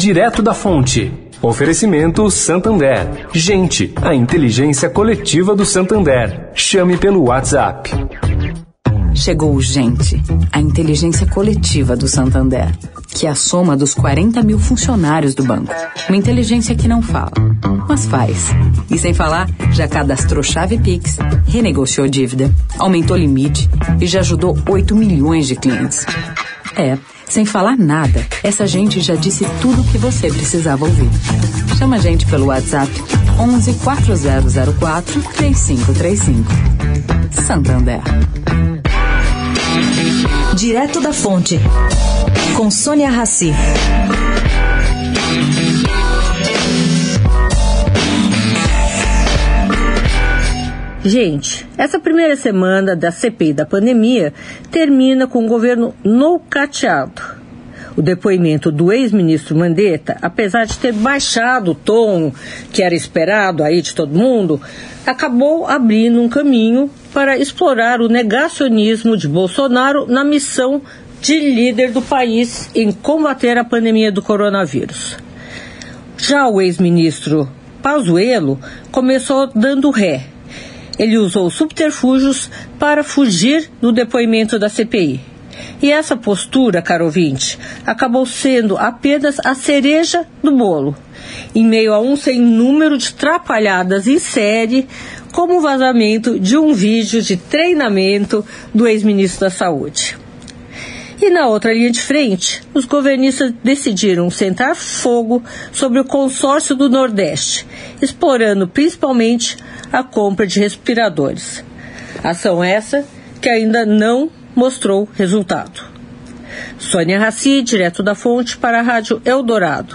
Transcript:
direto da fonte. Oferecimento Santander. Gente, a inteligência coletiva do Santander. Chame pelo WhatsApp. Chegou o Gente, a inteligência coletiva do Santander, que é a soma dos 40 mil funcionários do banco. Uma inteligência que não fala, mas faz. E sem falar, já cadastrou chave Pix, renegociou dívida, aumentou limite e já ajudou 8 milhões de clientes. É, sem falar nada, essa gente já disse tudo o que você precisava ouvir. Chama a gente pelo WhatsApp 11 4004 3535. Santander. Direto da Fonte, com Sônia Rassi. Gente, essa primeira semana da CPI da pandemia termina com o governo nocateado. O depoimento do ex-ministro Mandetta, apesar de ter baixado o tom que era esperado aí de todo mundo, acabou abrindo um caminho para explorar o negacionismo de Bolsonaro na missão de líder do país em combater a pandemia do coronavírus. Já o ex-ministro Pazuello começou dando ré. Ele usou subterfúgios para fugir do depoimento da CPI. E essa postura, caro ouvinte, acabou sendo apenas a cereja do bolo, em meio a um sem número de trapalhadas em série, como o vazamento de um vídeo de treinamento do ex-ministro da Saúde. E na outra linha de frente, os governistas decidiram sentar fogo sobre o consórcio do Nordeste, explorando principalmente a compra de respiradores. Ação essa que ainda não mostrou resultado. Sônia Raci, direto da fonte para a Rádio Eldorado.